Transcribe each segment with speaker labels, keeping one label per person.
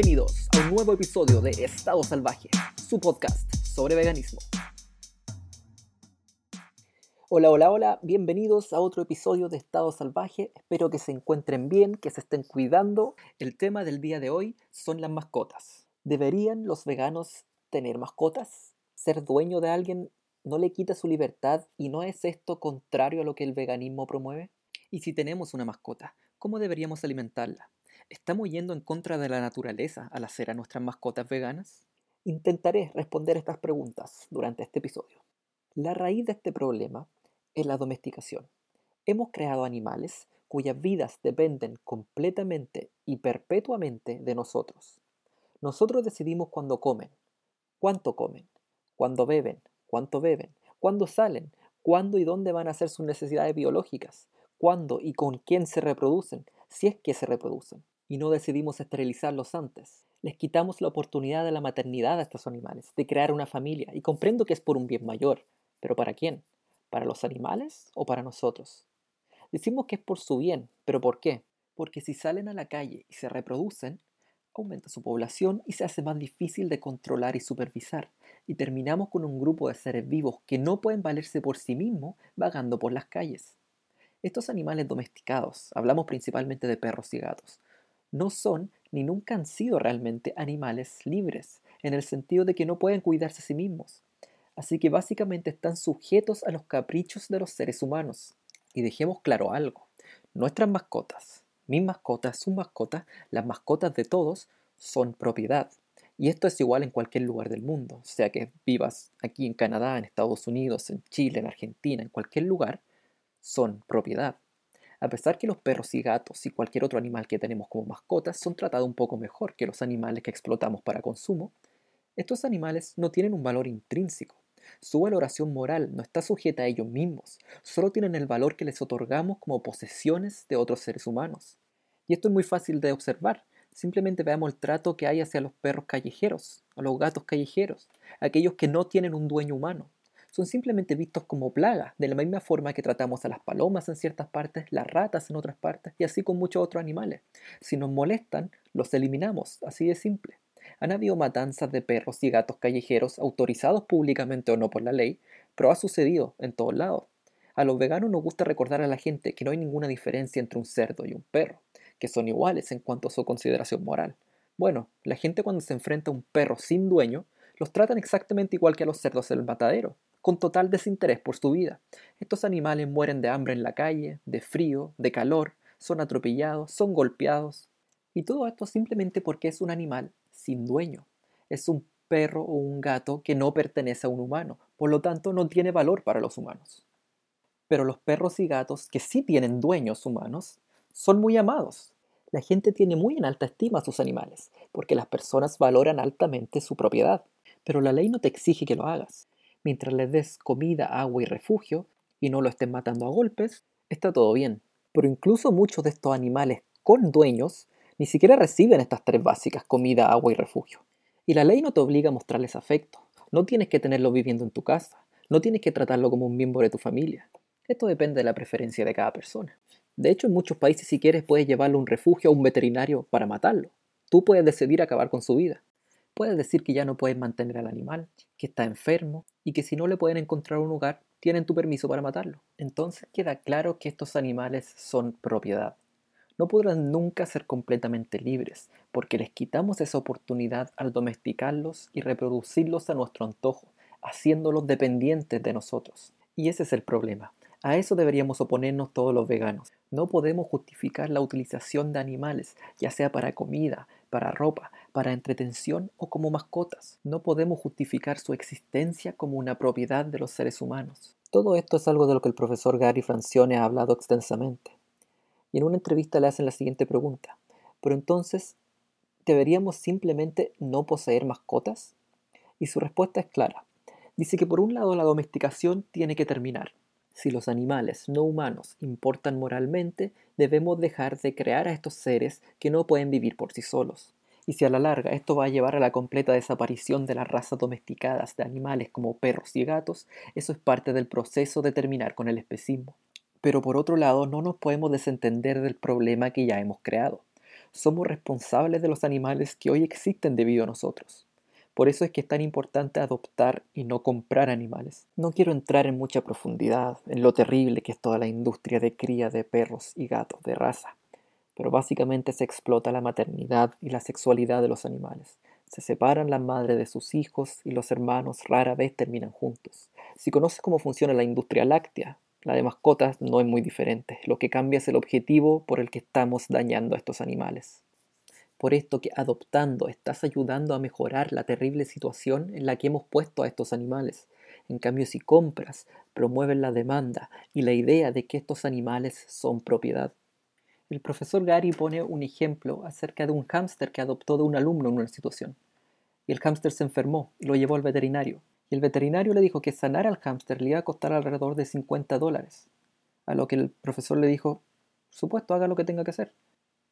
Speaker 1: Bienvenidos a un nuevo episodio de Estado Salvaje, su podcast sobre veganismo. Hola, hola, hola, bienvenidos a otro episodio de Estado Salvaje. Espero que se encuentren bien, que se estén cuidando. El tema del día de hoy son las mascotas. ¿Deberían los veganos tener mascotas? ¿Ser dueño de alguien no le quita su libertad y no es esto contrario a lo que el veganismo promueve? Y si tenemos una mascota, ¿cómo deberíamos alimentarla? ¿Estamos yendo en contra de la naturaleza al hacer a nuestras mascotas veganas? Intentaré responder estas preguntas durante este episodio. La raíz de este problema es la domesticación. Hemos creado animales cuyas vidas dependen completamente y perpetuamente de nosotros. Nosotros decidimos cuándo comen, cuánto comen, cuándo beben, cuánto beben, cuándo salen, cuándo y dónde van a hacer sus necesidades biológicas, cuándo y con quién se reproducen, si es que se reproducen y no decidimos esterilizarlos antes. Les quitamos la oportunidad de la maternidad a estos animales, de crear una familia, y comprendo que es por un bien mayor, pero ¿para quién? ¿Para los animales o para nosotros? Decimos que es por su bien, pero ¿por qué? Porque si salen a la calle y se reproducen, aumenta su población y se hace más difícil de controlar y supervisar, y terminamos con un grupo de seres vivos que no pueden valerse por sí mismos vagando por las calles. Estos animales domesticados, hablamos principalmente de perros y gatos, no son ni nunca han sido realmente animales libres, en el sentido de que no pueden cuidarse a sí mismos. Así que básicamente están sujetos a los caprichos de los seres humanos. Y dejemos claro algo, nuestras mascotas, mis mascotas, sus mascotas, las mascotas de todos, son propiedad. Y esto es igual en cualquier lugar del mundo, sea que vivas aquí en Canadá, en Estados Unidos, en Chile, en Argentina, en cualquier lugar, son propiedad. A pesar que los perros y gatos y cualquier otro animal que tenemos como mascotas son tratados un poco mejor que los animales que explotamos para consumo, estos animales no tienen un valor intrínseco. Su valoración moral no está sujeta a ellos mismos, solo tienen el valor que les otorgamos como posesiones de otros seres humanos. Y esto es muy fácil de observar. Simplemente veamos el trato que hay hacia los perros callejeros, a los gatos callejeros, aquellos que no tienen un dueño humano son simplemente vistos como plagas, de la misma forma que tratamos a las palomas en ciertas partes, las ratas en otras partes y así con muchos otros animales. Si nos molestan, los eliminamos, así de simple. Han habido matanzas de perros y gatos callejeros autorizados públicamente o no por la ley, pero ha sucedido en todos lados. A los veganos nos gusta recordar a la gente que no hay ninguna diferencia entre un cerdo y un perro, que son iguales en cuanto a su consideración moral. Bueno, la gente cuando se enfrenta a un perro sin dueño, los tratan exactamente igual que a los cerdos del matadero, con total desinterés por su vida. Estos animales mueren de hambre en la calle, de frío, de calor, son atropellados, son golpeados. Y todo esto simplemente porque es un animal sin dueño. Es un perro o un gato que no pertenece a un humano, por lo tanto no tiene valor para los humanos. Pero los perros y gatos que sí tienen dueños humanos son muy amados. La gente tiene muy en alta estima a sus animales, porque las personas valoran altamente su propiedad. Pero la ley no te exige que lo hagas mientras les des comida, agua y refugio y no lo estén matando a golpes, está todo bien. Pero incluso muchos de estos animales con dueños ni siquiera reciben estas tres básicas, comida, agua y refugio. Y la ley no te obliga a mostrarles afecto. No tienes que tenerlo viviendo en tu casa. No tienes que tratarlo como un miembro de tu familia. Esto depende de la preferencia de cada persona. De hecho, en muchos países si quieres puedes llevarlo a un refugio a un veterinario para matarlo. Tú puedes decidir acabar con su vida. Puedes decir que ya no puedes mantener al animal, que está enfermo y que si no le pueden encontrar un lugar, tienen tu permiso para matarlo. Entonces queda claro que estos animales son propiedad. No podrán nunca ser completamente libres, porque les quitamos esa oportunidad al domesticarlos y reproducirlos a nuestro antojo, haciéndolos dependientes de nosotros. Y ese es el problema. A eso deberíamos oponernos todos los veganos. No podemos justificar la utilización de animales, ya sea para comida, para ropa, para entretención o como mascotas. No podemos justificar su existencia como una propiedad de los seres humanos. Todo esto es algo de lo que el profesor Gary Francione ha hablado extensamente. Y en una entrevista le hacen la siguiente pregunta. Pero entonces, ¿deberíamos simplemente no poseer mascotas? Y su respuesta es clara. Dice que por un lado la domesticación tiene que terminar. Si los animales no humanos importan moralmente, debemos dejar de crear a estos seres que no pueden vivir por sí solos y si a la larga esto va a llevar a la completa desaparición de las razas domesticadas de animales como perros y gatos, eso es parte del proceso de terminar con el especismo. Pero por otro lado, no nos podemos desentender del problema que ya hemos creado. somos responsables de los animales que hoy existen debido a nosotros. Por eso es que es tan importante adoptar y no comprar animales. No quiero entrar en mucha profundidad en lo terrible que es toda la industria de cría de perros y gatos de raza, pero básicamente se explota la maternidad y la sexualidad de los animales. Se separan las madres de sus hijos y los hermanos rara vez terminan juntos. Si conoces cómo funciona la industria láctea, la de mascotas no es muy diferente. Lo que cambia es el objetivo por el que estamos dañando a estos animales. Por esto que adoptando estás ayudando a mejorar la terrible situación en la que hemos puesto a estos animales. En cambio, si compras, promueven la demanda y la idea de que estos animales son propiedad. El profesor Gary pone un ejemplo acerca de un hámster que adoptó de un alumno en una situación. Y el hámster se enfermó y lo llevó al veterinario. Y el veterinario le dijo que sanar al hámster le iba a costar alrededor de 50 dólares. A lo que el profesor le dijo, supuesto, haga lo que tenga que hacer.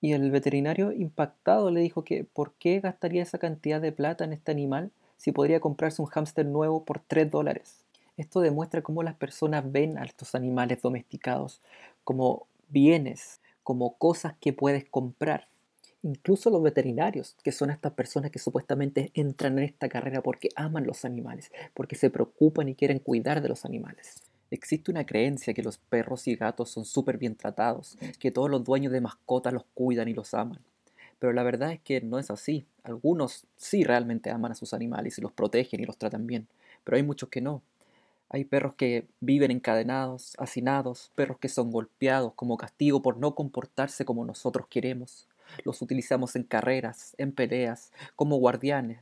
Speaker 1: Y el veterinario, impactado, le dijo que por qué gastaría esa cantidad de plata en este animal si podría comprarse un hámster nuevo por 3 dólares. Esto demuestra cómo las personas ven a estos animales domesticados como bienes, como cosas que puedes comprar. Incluso los veterinarios, que son estas personas que supuestamente entran en esta carrera porque aman los animales, porque se preocupan y quieren cuidar de los animales. Existe una creencia que los perros y gatos son súper bien tratados, que todos los dueños de mascotas los cuidan y los aman. Pero la verdad es que no es así. Algunos sí realmente aman a sus animales y los protegen y los tratan bien, pero hay muchos que no. Hay perros que viven encadenados, hacinados, perros que son golpeados como castigo por no comportarse como nosotros queremos. Los utilizamos en carreras, en peleas, como guardianes.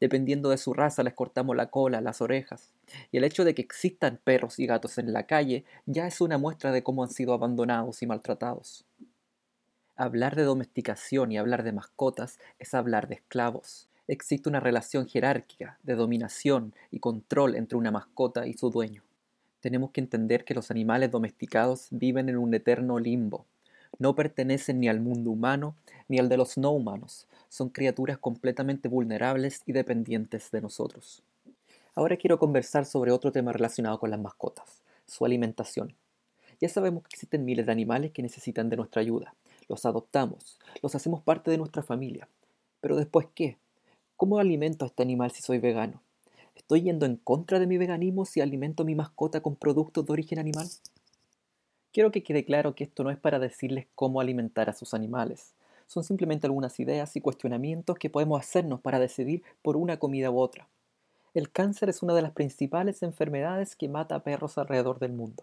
Speaker 1: Dependiendo de su raza les cortamos la cola, las orejas. Y el hecho de que existan perros y gatos en la calle ya es una muestra de cómo han sido abandonados y maltratados. Hablar de domesticación y hablar de mascotas es hablar de esclavos existe una relación jerárquica de dominación y control entre una mascota y su dueño. Tenemos que entender que los animales domesticados viven en un eterno limbo. No pertenecen ni al mundo humano ni al de los no humanos. Son criaturas completamente vulnerables y dependientes de nosotros. Ahora quiero conversar sobre otro tema relacionado con las mascotas, su alimentación. Ya sabemos que existen miles de animales que necesitan de nuestra ayuda. Los adoptamos, los hacemos parte de nuestra familia. Pero después, ¿qué? ¿Cómo alimento a este animal si soy vegano? ¿Estoy yendo en contra de mi veganismo si alimento a mi mascota con productos de origen animal? Quiero que quede claro que esto no es para decirles cómo alimentar a sus animales. Son simplemente algunas ideas y cuestionamientos que podemos hacernos para decidir por una comida u otra. El cáncer es una de las principales enfermedades que mata a perros alrededor del mundo.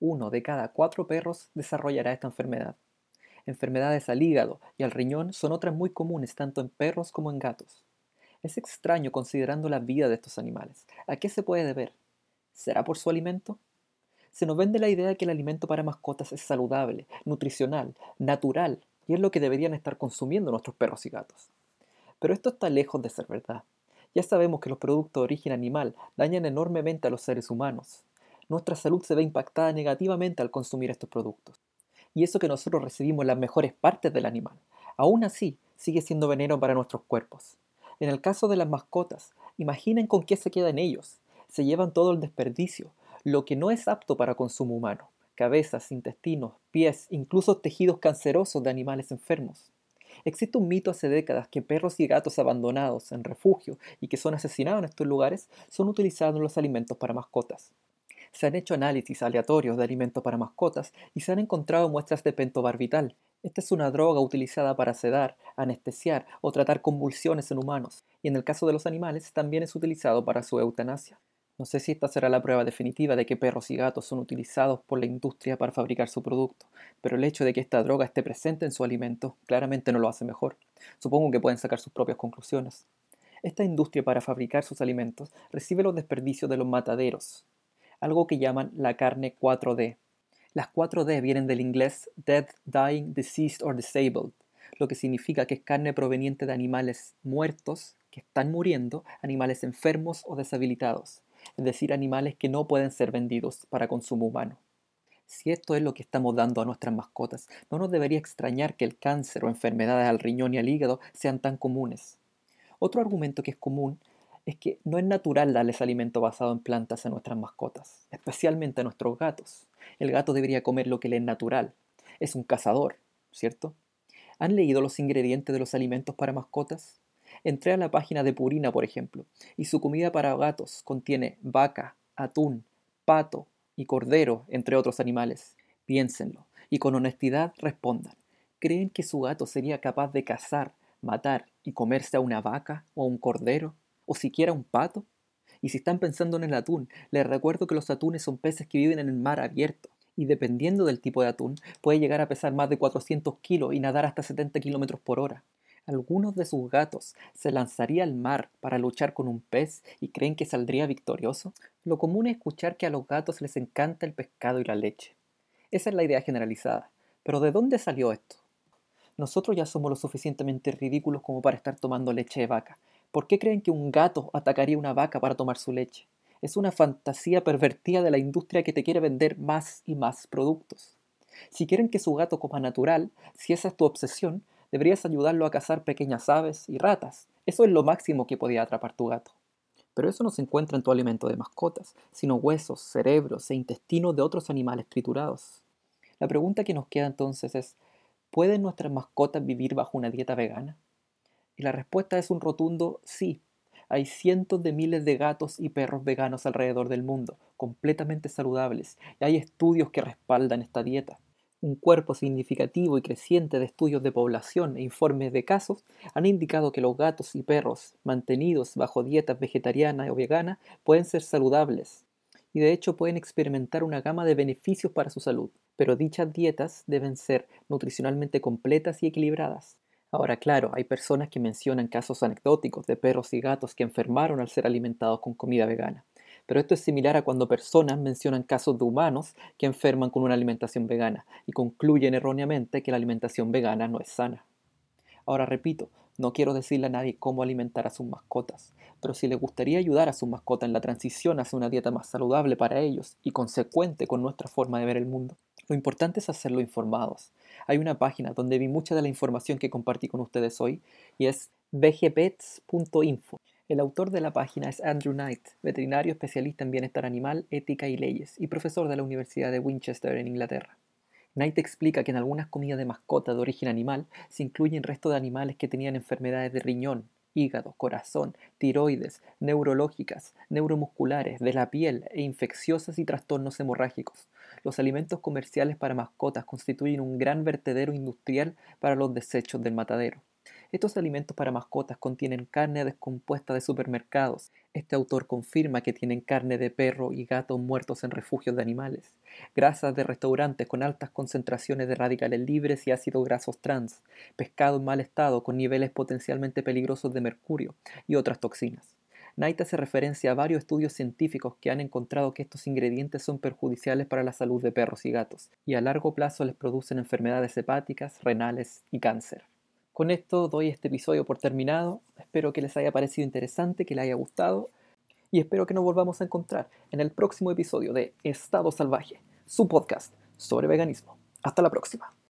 Speaker 1: Uno de cada cuatro perros desarrollará esta enfermedad. Enfermedades al hígado y al riñón son otras muy comunes tanto en perros como en gatos. Es extraño considerando la vida de estos animales. ¿A qué se puede deber? ¿Será por su alimento? Se nos vende la idea de que el alimento para mascotas es saludable, nutricional, natural, y es lo que deberían estar consumiendo nuestros perros y gatos. Pero esto está lejos de ser verdad. Ya sabemos que los productos de origen animal dañan enormemente a los seres humanos. Nuestra salud se ve impactada negativamente al consumir estos productos. Y eso que nosotros recibimos las mejores partes del animal, aún así sigue siendo veneno para nuestros cuerpos. En el caso de las mascotas, imaginen con qué se quedan ellos. Se llevan todo el desperdicio, lo que no es apto para consumo humano. Cabezas, intestinos, pies, incluso tejidos cancerosos de animales enfermos. Existe un mito hace décadas que perros y gatos abandonados en refugio y que son asesinados en estos lugares son utilizados en los alimentos para mascotas. Se han hecho análisis aleatorios de alimentos para mascotas y se han encontrado muestras de pentobarbital, esta es una droga utilizada para sedar, anestesiar o tratar convulsiones en humanos, y en el caso de los animales también es utilizado para su eutanasia. No sé si esta será la prueba definitiva de que perros y gatos son utilizados por la industria para fabricar su producto, pero el hecho de que esta droga esté presente en su alimento claramente no lo hace mejor. Supongo que pueden sacar sus propias conclusiones. Esta industria para fabricar sus alimentos recibe los desperdicios de los mataderos, algo que llaman la carne 4D, las 4D vienen del inglés Dead, Dying, Deceased or Disabled, lo que significa que es carne proveniente de animales muertos, que están muriendo, animales enfermos o deshabilitados, es decir, animales que no pueden ser vendidos para consumo humano. Si esto es lo que estamos dando a nuestras mascotas, no nos debería extrañar que el cáncer o enfermedades al riñón y al hígado sean tan comunes. Otro argumento que es común es que no es natural darles alimento basado en plantas a nuestras mascotas, especialmente a nuestros gatos. El gato debería comer lo que le es natural. Es un cazador, ¿cierto? ¿Han leído los ingredientes de los alimentos para mascotas? Entré a la página de Purina, por ejemplo, y su comida para gatos contiene vaca, atún, pato y cordero, entre otros animales. Piénsenlo y con honestidad respondan. ¿Creen que su gato sería capaz de cazar, matar y comerse a una vaca o a un cordero o siquiera un pato? Y si están pensando en el atún, les recuerdo que los atunes son peces que viven en el mar abierto y dependiendo del tipo de atún puede llegar a pesar más de 400 kilos y nadar hasta 70 kilómetros por hora. Algunos de sus gatos se lanzaría al mar para luchar con un pez y creen que saldría victorioso. Lo común es escuchar que a los gatos les encanta el pescado y la leche. Esa es la idea generalizada. Pero ¿de dónde salió esto? Nosotros ya somos lo suficientemente ridículos como para estar tomando leche de vaca. ¿Por qué creen que un gato atacaría una vaca para tomar su leche? Es una fantasía pervertida de la industria que te quiere vender más y más productos. Si quieren que su gato coma natural, si esa es tu obsesión, deberías ayudarlo a cazar pequeñas aves y ratas. Eso es lo máximo que podía atrapar tu gato. Pero eso no se encuentra en tu alimento de mascotas, sino huesos, cerebros e intestinos de otros animales triturados. La pregunta que nos queda entonces es, ¿pueden nuestras mascotas vivir bajo una dieta vegana? Y la respuesta es un rotundo sí. Hay cientos de miles de gatos y perros veganos alrededor del mundo, completamente saludables, y hay estudios que respaldan esta dieta un cuerpo significativo y creciente de estudios de población e informes de casos han indicado que los gatos y perros mantenidos bajo dietas vegetariana o vegana pueden ser saludables y de hecho pueden experimentar una gama de beneficios para su salud, pero dichas dietas deben ser nutricionalmente completas y equilibradas. Ahora, claro, hay personas que mencionan casos anecdóticos de perros y gatos que enfermaron al ser alimentados con comida vegana. Pero esto es similar a cuando personas mencionan casos de humanos que enferman con una alimentación vegana y concluyen erróneamente que la alimentación vegana no es sana. Ahora repito, no quiero decirle a nadie cómo alimentar a sus mascotas, pero si les gustaría ayudar a sus mascotas en la transición hacia una dieta más saludable para ellos y consecuente con nuestra forma de ver el mundo, lo importante es hacerlo informados. Hay una página donde vi mucha de la información que compartí con ustedes hoy y es vegepets.info. El autor de la página es Andrew Knight, veterinario especialista en bienestar animal, ética y leyes, y profesor de la Universidad de Winchester en Inglaterra. Knight explica que en algunas comidas de mascota de origen animal se incluyen restos de animales que tenían enfermedades de riñón, hígado, corazón, tiroides, neurológicas, neuromusculares, de la piel e infecciosas y trastornos hemorrágicos. Los alimentos comerciales para mascotas constituyen un gran vertedero industrial para los desechos del matadero. Estos alimentos para mascotas contienen carne descompuesta de supermercados. Este autor confirma que tienen carne de perro y gato muertos en refugios de animales, grasas de restaurantes con altas concentraciones de radicales libres y ácidos grasos trans, pescado en mal estado con niveles potencialmente peligrosos de mercurio y otras toxinas. Knight hace referencia a varios estudios científicos que han encontrado que estos ingredientes son perjudiciales para la salud de perros y gatos, y a largo plazo les producen enfermedades hepáticas, renales y cáncer. Con esto doy este episodio por terminado. Espero que les haya parecido interesante, que les haya gustado y espero que nos volvamos a encontrar en el próximo episodio de Estado Salvaje, su podcast sobre veganismo. Hasta la próxima.